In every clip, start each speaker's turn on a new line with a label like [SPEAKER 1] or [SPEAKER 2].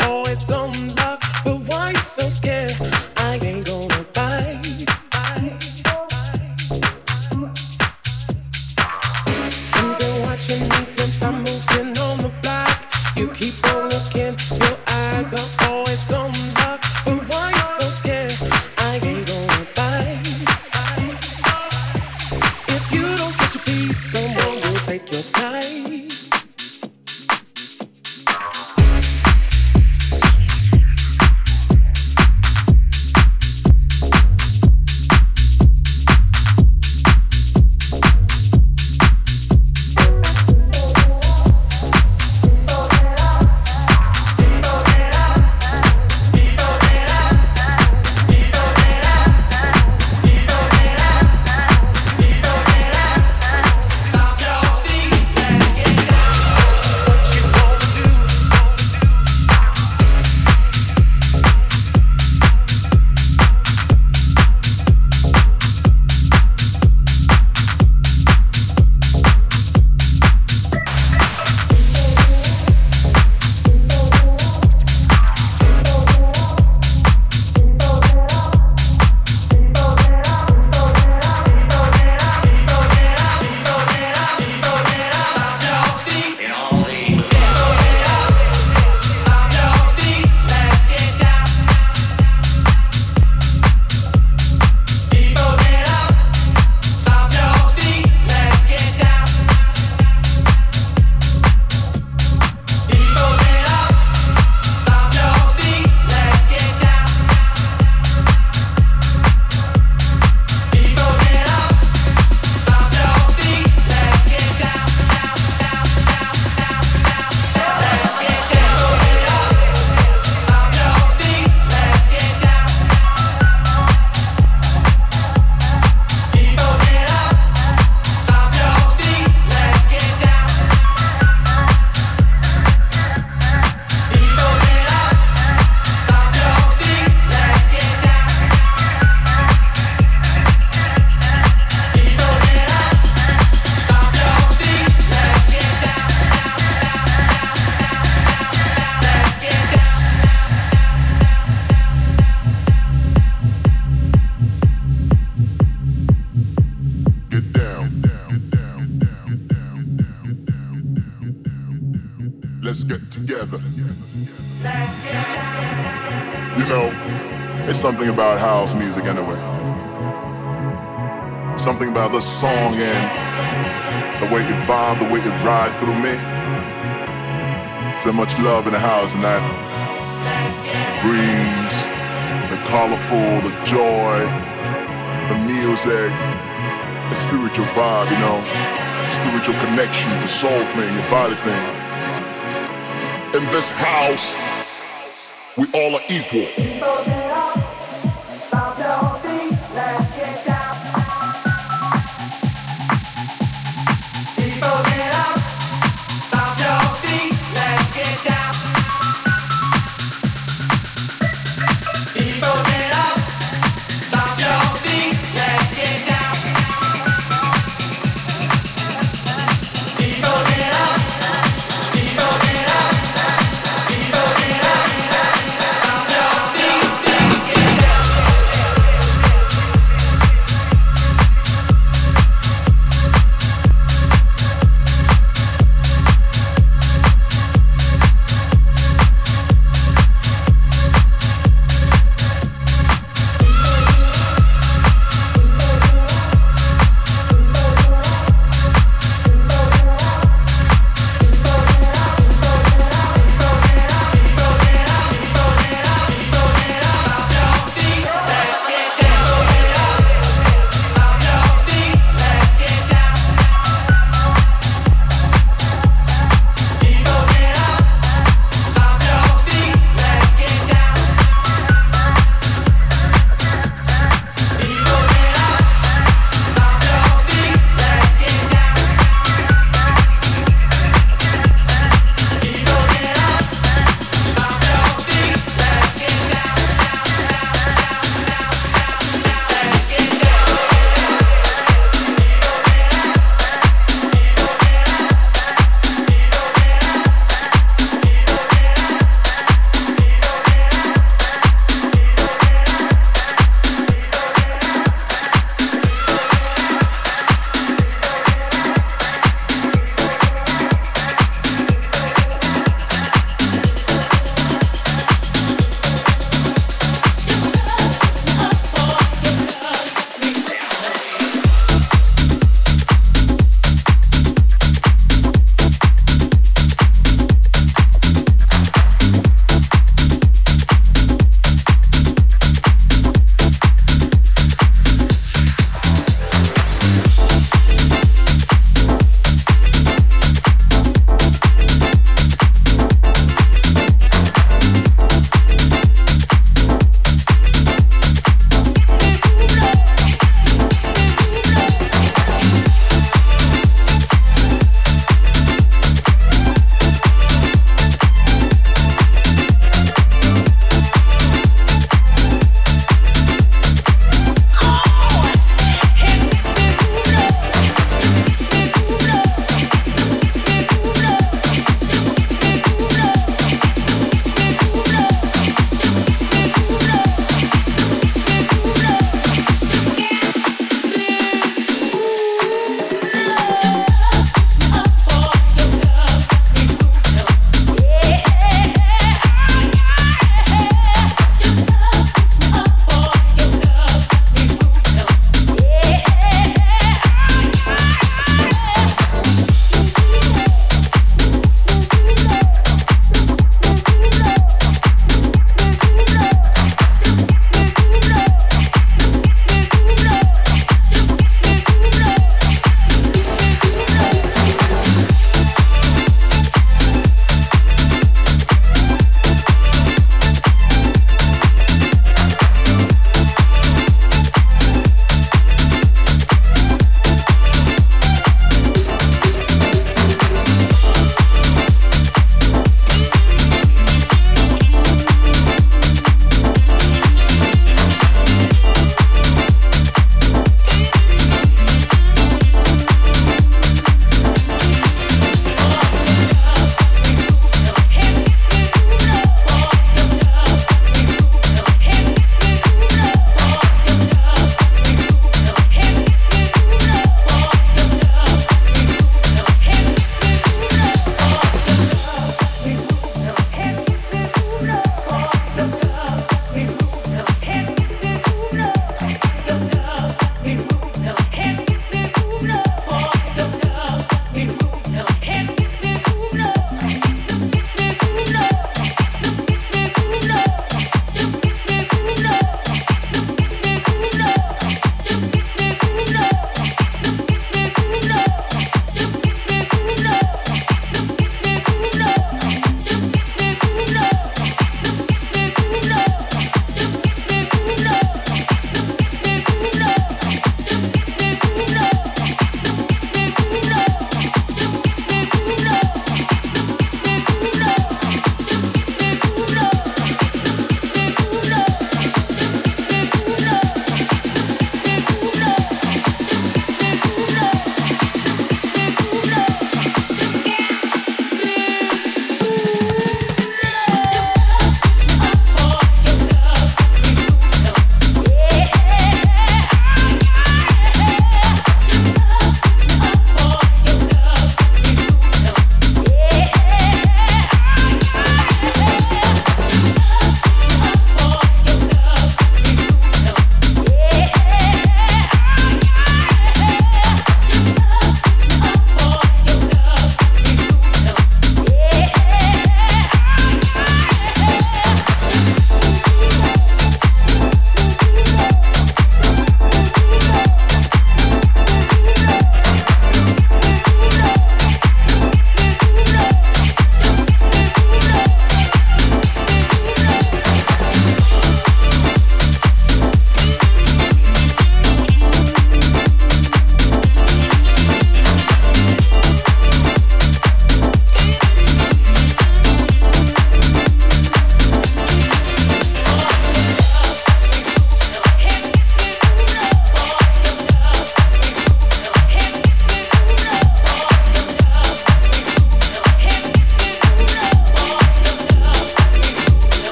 [SPEAKER 1] Oh, it's on together. You know, it's something about house music anyway. Something about the song and the way it vibe, the way it ride through me. So much love in the house and that breeze, the colorful, the joy, the music, the spiritual vibe, you know, spiritual connection, the soul thing, the body thing. In this house, we all are equal.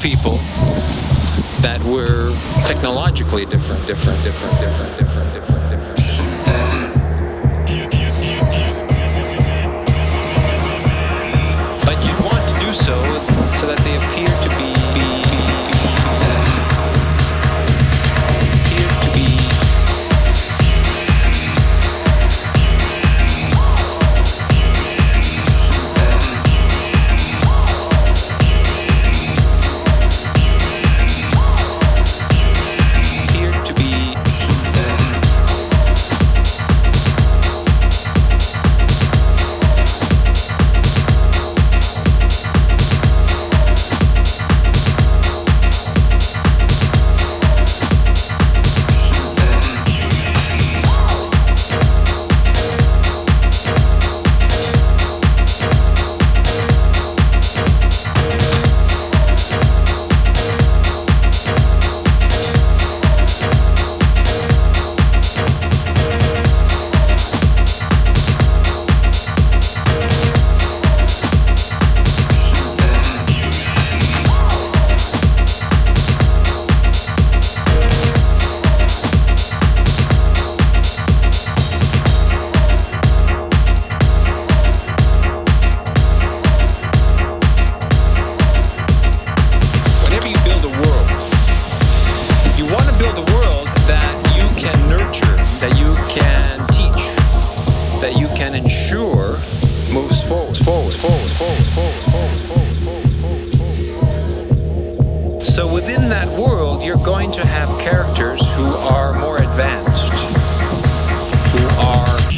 [SPEAKER 2] people.
[SPEAKER 3] You want to
[SPEAKER 4] build a world that you can nurture, that you can teach, that you can ensure moves forward, forward, forward, forward, forward, forward, forward, forward, forward. So within that world, you're going to have characters who are
[SPEAKER 5] more advanced, who are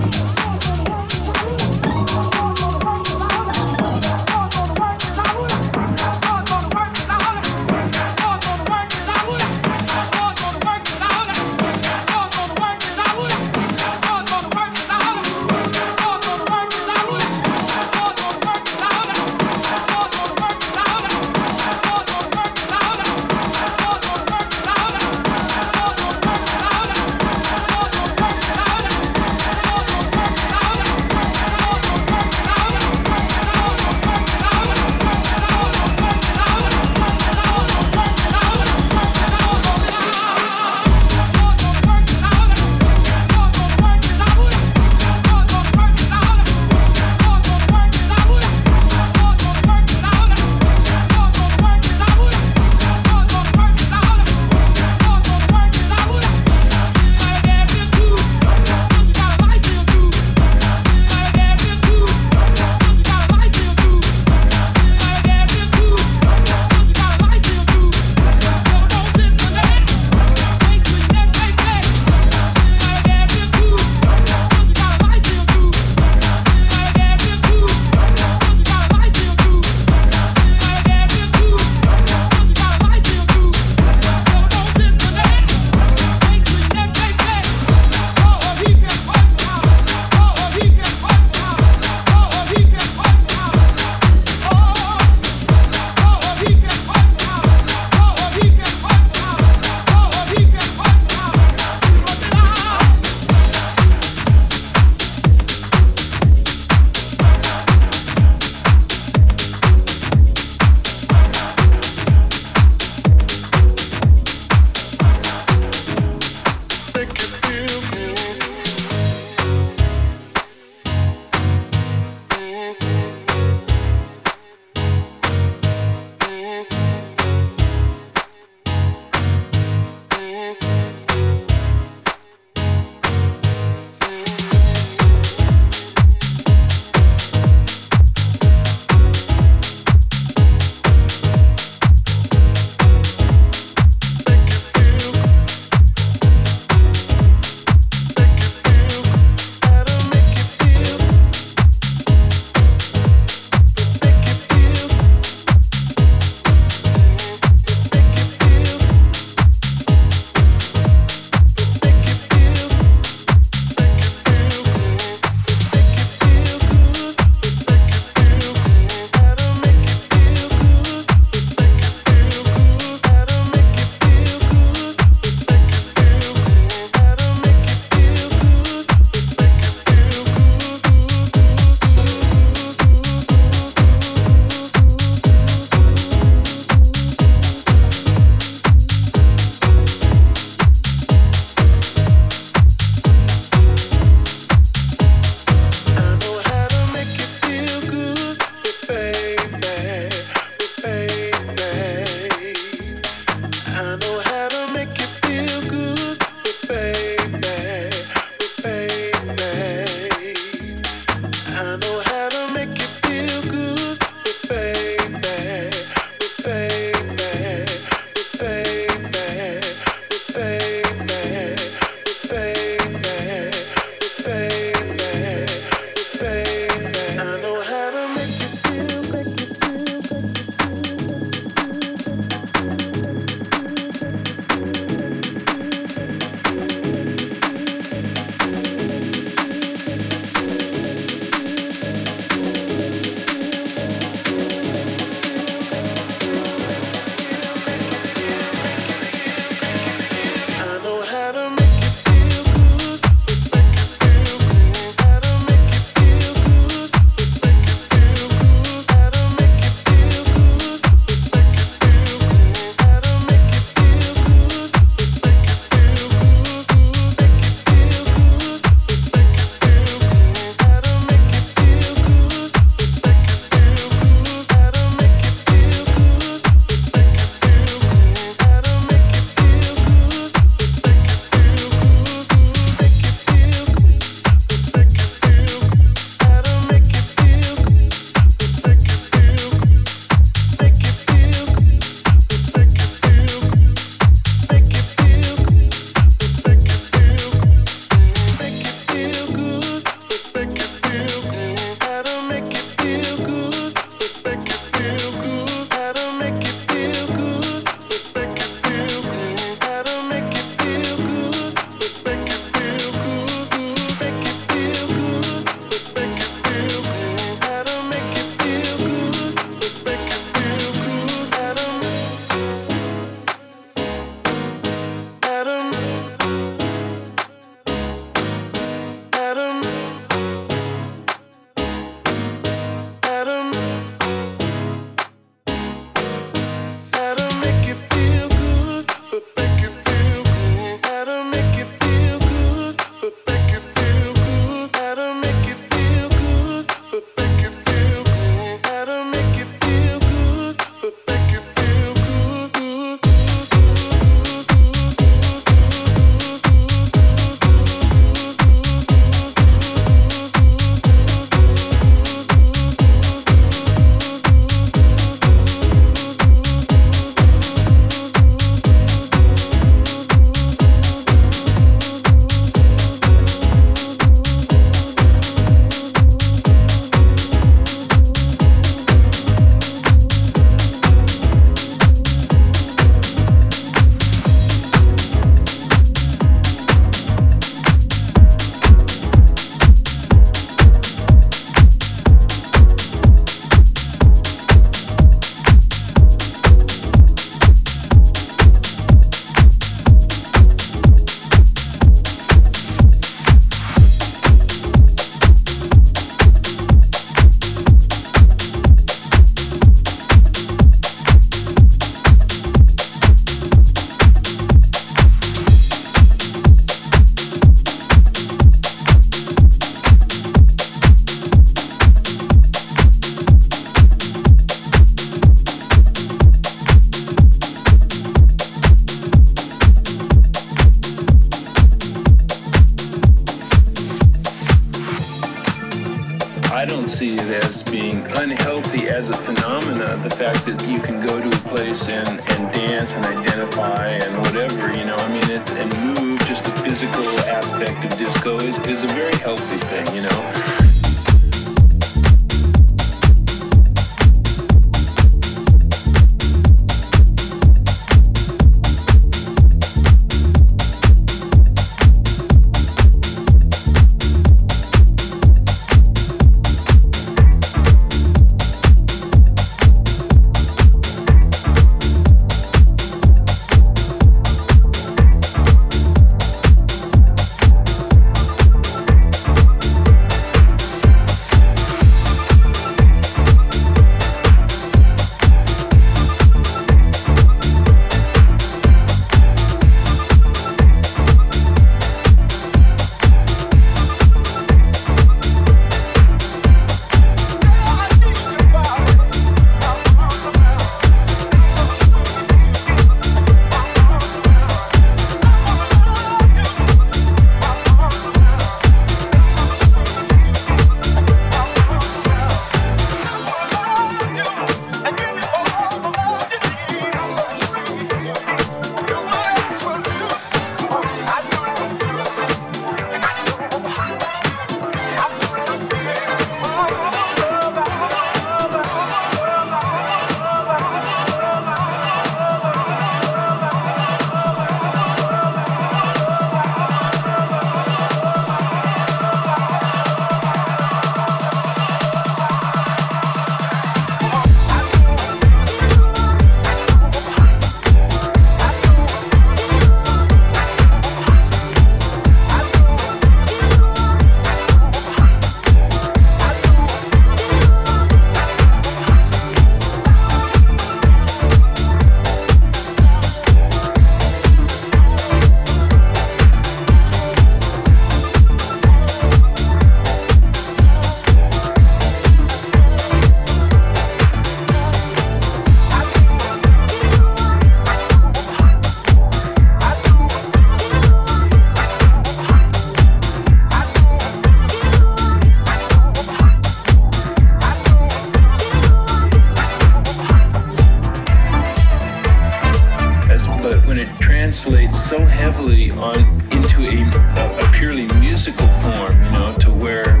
[SPEAKER 5] into a, a, purely musical form, you know, to where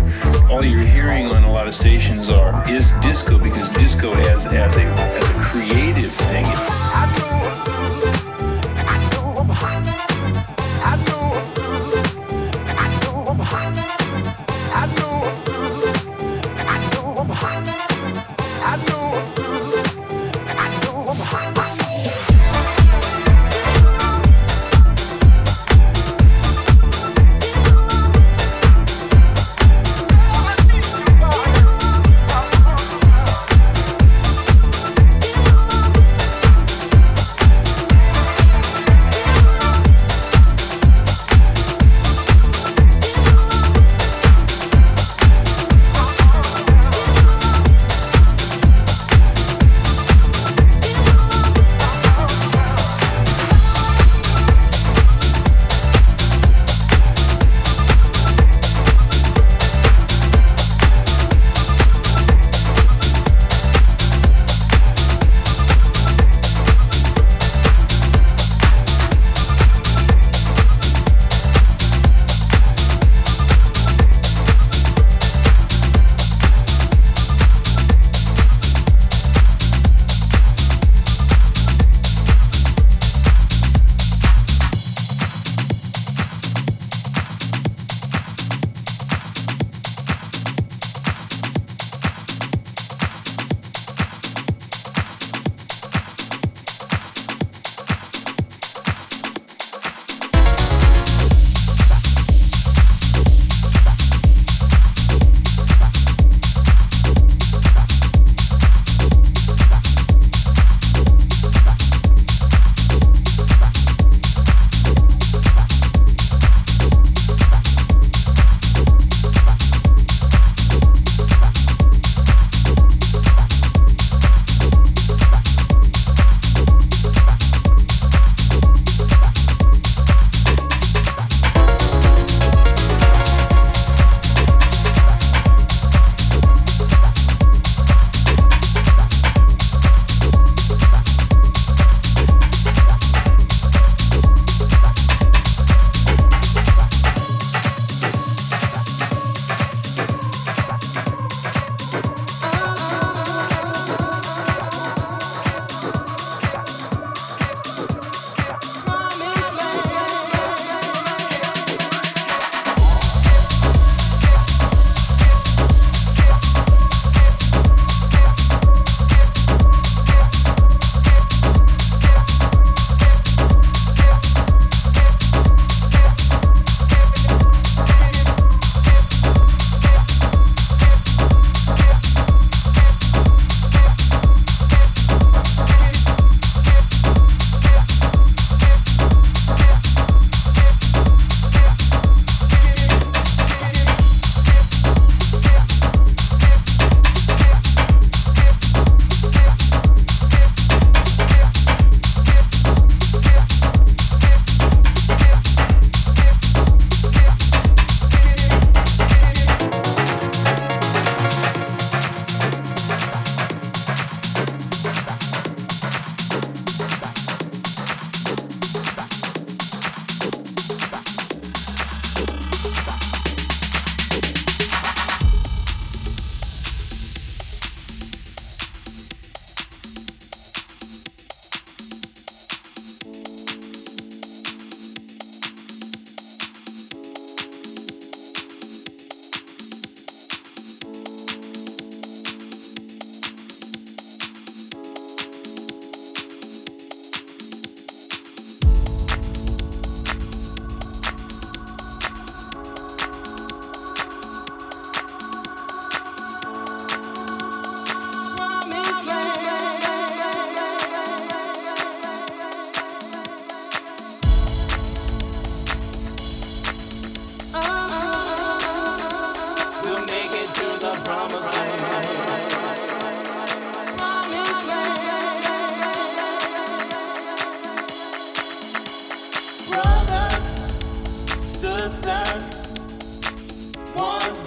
[SPEAKER 5] all you're hearing on a lot of stations are is disco because disco as as a as a creative thing.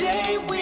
[SPEAKER 1] day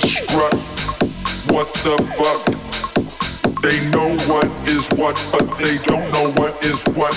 [SPEAKER 1] What the fuck? They know what is what, but they don't know
[SPEAKER 6] what is what.